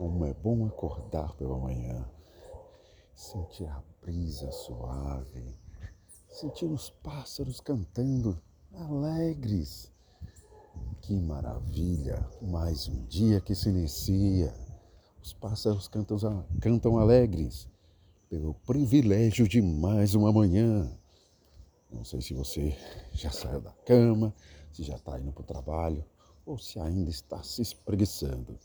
como é bom acordar pela manhã, sentir a brisa suave, sentir os pássaros cantando alegres. Que maravilha! Mais um dia que se inicia. Os pássaros cantam, cantam alegres pelo privilégio de mais uma manhã. Não sei se você já saiu da cama, se já está indo para o trabalho ou se ainda está se espreguiçando.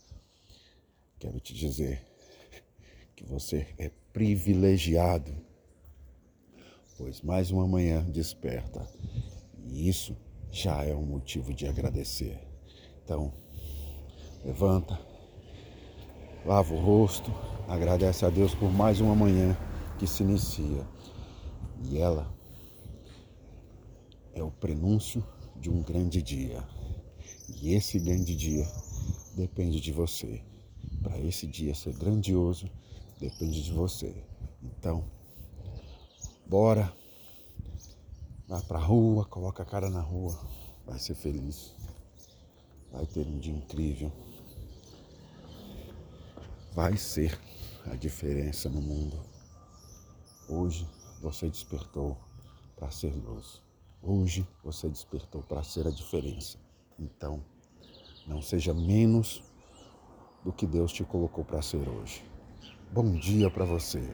Quero te dizer que você é privilegiado, pois mais uma manhã desperta e isso já é um motivo de agradecer. Então, levanta, lava o rosto, agradece a Deus por mais uma manhã que se inicia. E ela é o prenúncio de um grande dia. E esse grande dia depende de você. Para esse dia ser grandioso, depende de você. Então, bora, vá para a rua, coloca a cara na rua, vai ser feliz, vai ter um dia incrível, vai ser a diferença no mundo. Hoje você despertou para ser luz. Hoje você despertou para ser a diferença. Então, não seja menos do que Deus te colocou para ser hoje. Bom dia para você.